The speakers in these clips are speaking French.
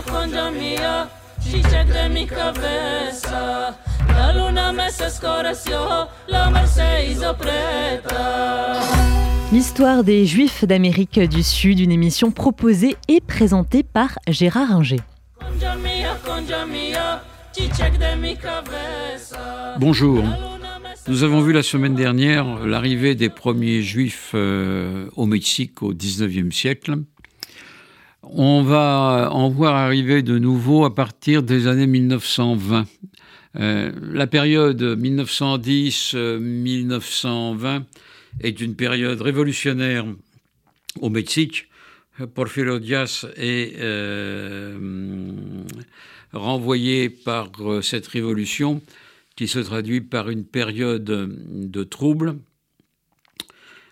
mia, congia mia, çiçek de mi cabeça. La luna me se escureció, la Marseille preta. L'histoire des Juifs d'Amérique du Sud, une émission proposée et présentée par Gérard Inger. Bonjour. Nous avons vu la semaine dernière l'arrivée des premiers juifs euh, au Mexique au XIXe siècle. On va en voir arriver de nouveau à partir des années 1920. Euh, la période 1910-1920 est une période révolutionnaire au Mexique. Porfirio Díaz est euh, renvoyé par euh, cette révolution qui se traduit par une période de troubles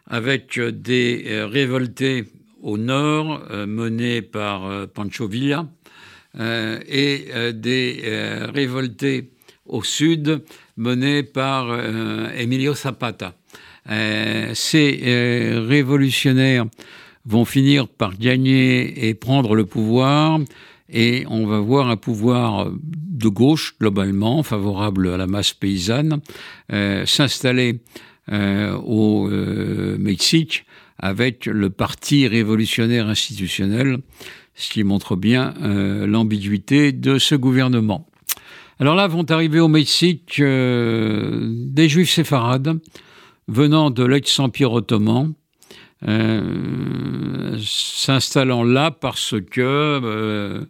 avec des euh, révoltés au nord euh, menés par euh, Pancho Villa euh, et des révoltés au sud menés par Emilio Zapata. Ces révolutionnaires vont finir par gagner et prendre le pouvoir et on va voir un pouvoir de gauche globalement favorable à la masse paysanne s'installer au Mexique avec le Parti révolutionnaire institutionnel, ce qui montre bien euh, l'ambiguïté de ce gouvernement. Alors là vont arriver au Mexique euh, des juifs séfarades venant de l'ex-empire ottoman, euh, s'installant là parce que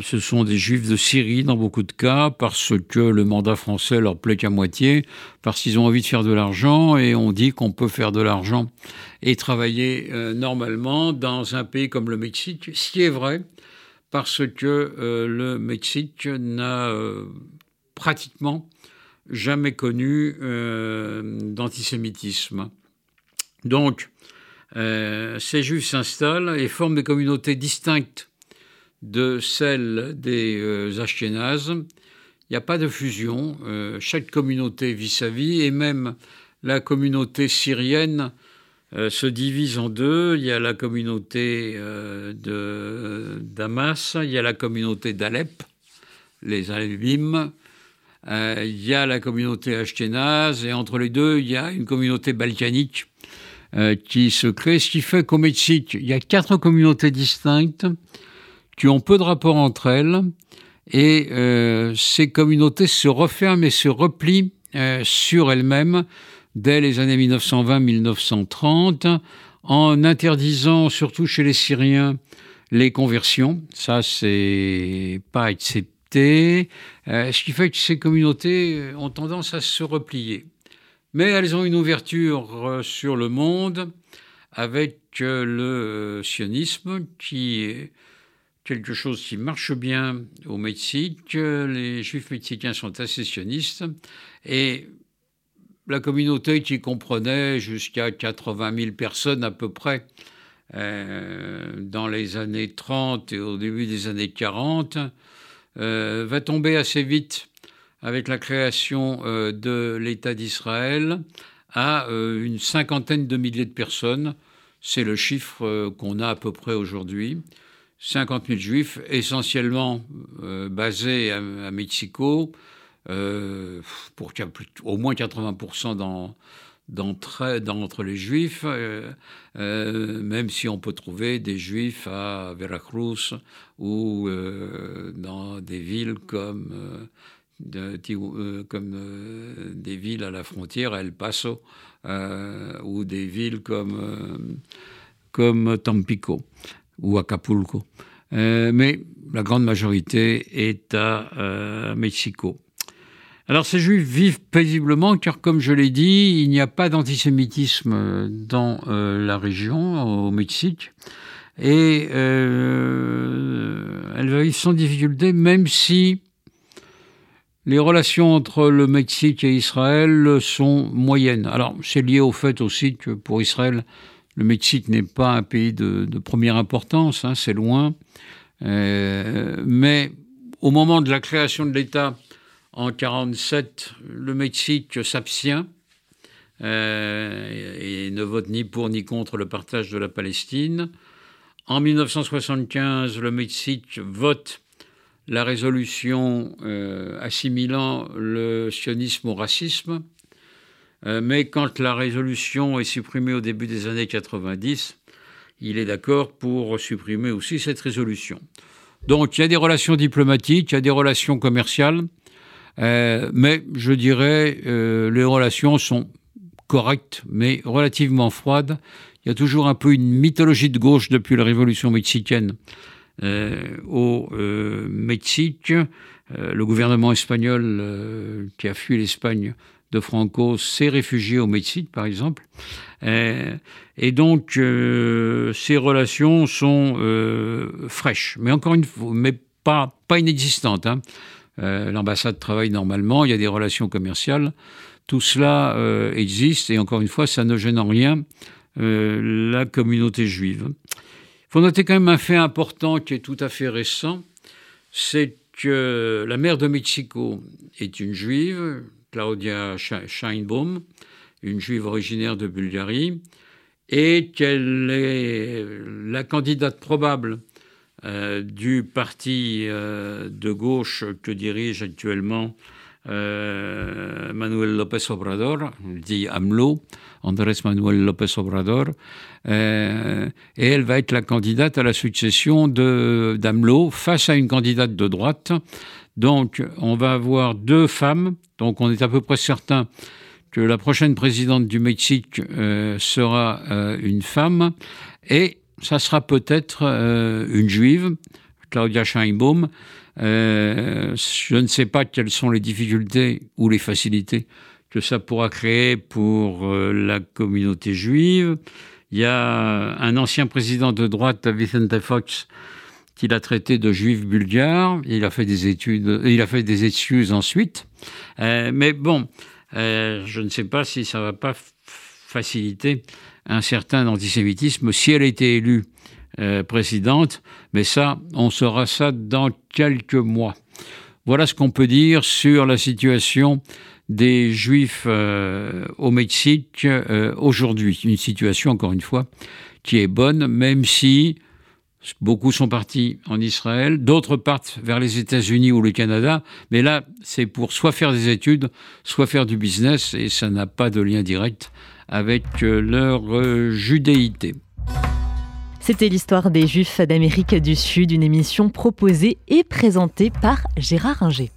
ce sont des juifs de Syrie dans beaucoup de cas, parce que le mandat français leur plaît qu'à moitié, parce qu'ils ont envie de faire de l'argent et on dit qu'on peut faire de l'argent et travailler euh, normalement dans un pays comme le Mexique, ce qui est vrai, parce que euh, le Mexique n'a euh, pratiquement jamais connu euh, d'antisémitisme. Donc, euh, ces juifs s'installent et forment des communautés distinctes de celles des euh, Ashkénazes. Il n'y a pas de fusion. euh, chaque communauté vit sa vie et même la communauté syrienne euh, se divise en deux. Il y a la communauté de Damas, il y a la communauté d'Alep, les Alevim, euh, il y a la communauté ashkénaze et entre les deux, il y a une communauté balkanique qui se crée, ce qui fait qu'au Mexique, il y a quatre communautés distinctes qui ont peu de rapport entre elles et euh, ces communautés se referment et se replient euh, sur elles-mêmes dès les années 1920-1930 en interdisant, surtout chez les Syriens, les conversions. Ça, c'est pas accepté. Euh, ce qui fait que ces communautés euh, ont tendance à se replier. Mais elles ont une ouverture euh, sur le monde avec euh, le sionisme qui quelque chose qui marche bien au Mexique. Les juifs mexicains sont assez sionistes et la communauté qui comprenait jusqu'à 80 000 personnes à peu près euh, dans les années 30 et au début des années 40 euh, va tomber assez vite avec la création euh, de l'État d'Israël à une cinquantaine de milliers de personnes. C'est le chiffre qu'on a à peu près aujourd'hui. 50 000 juifs, essentiellement euh, basés à, à Mexico, euh, pour au moins 80% dans- d'entre d'entre les juifs, euh, euh, même si on peut trouver des juifs à Veracruz ou dans des villes comme, des villes à la frontière, à El Paso, ou des villes comme, comme Tampico ou Acapulco. Euh, mais la grande majorité est à euh, Mexico. Alors ces juifs vivent paisiblement car, comme je l'ai dit, il n'y a pas d'antisémitisme dans euh, la région, au Mexique. Et euh, elles vivent sans difficulté, même si les relations entre le Mexique et Israël sont moyennes. Alors c'est lié au fait aussi que pour Israël, le Mexique n'est pas un pays de, première importance, hein, c'est loin. Euh, mais au moment de la création de l'État en 1947, le Mexique s'abstient euh, et, et ne vote ni pour ni contre le partage de la Palestine. En 1975, le Mexique vote la résolution euh, assimilant le sionisme au racisme. Euh, mais quand la résolution est supprimée au début des années 90, il est d'accord pour supprimer aussi cette résolution. Donc il y a des relations diplomatiques, il y a des relations commerciales, euh, mais je dirais les relations sont correctes, mais relativement froides. Il y a toujours un peu une mythologie de gauche depuis la révolution mexicaine euh, au euh, Mexique. Euh, le gouvernement espagnol qui a fui l'Espagne de Franco s'est réfugié au Mexique, par exemple. et donc, ces relations sont fraîches, mais encore une fois, mais pas, pas inexistantes. Hein. L'ambassade travaille normalement, il y a des relations commerciales. Tout cela existe, et encore une fois, ça ne gêne en rien la communauté juive. Il faut noter quand même un fait important qui est tout à fait récent, c'est que la mère de Mexico est une juive, Claudia Scheinbaum, une juive originaire de Bulgarie, et qu'elle est la candidate probable euh, du parti euh, de gauche que dirige actuellement euh, Manuel López Obrador, dit AMLO, Andrés Manuel López Obrador, et elle va être la candidate à la succession d'AMLO face à une candidate de droite. Donc on va avoir deux femmes, donc on est à peu près certain que la prochaine présidente du Mexique euh, sera une femme, et ça sera peut-être une juive, Claudia Scheinbaum, euh, je ne sais pas quelles sont les difficultés ou les facilités que ça pourra créer pour euh, la communauté juive. Il y a un ancien président de droite, Vicente Fox, qui l'a traité de juif bulgare. Il a fait des études, il a fait des excuses ensuite. Euh, mais bon, je ne sais pas si ça va pas faciliter un certain antisémitisme si elle a été élue euh, présidente, mais ça, on saura ça dans quelques mois. Voilà ce qu'on peut dire sur la situation des Juifs euh, au Mexique euh, aujourd'hui. Une situation, encore une fois, qui est bonne, même si beaucoup sont partis en Israël, d'autres partent vers les États-Unis ou le Canada, mais là, c'est pour soit faire des études, soit faire du business, et ça n'a pas de lien direct avec leur judéité. C'était l'histoire des Juifs d'Amérique du Sud, une émission proposée et présentée par Gérard Inger.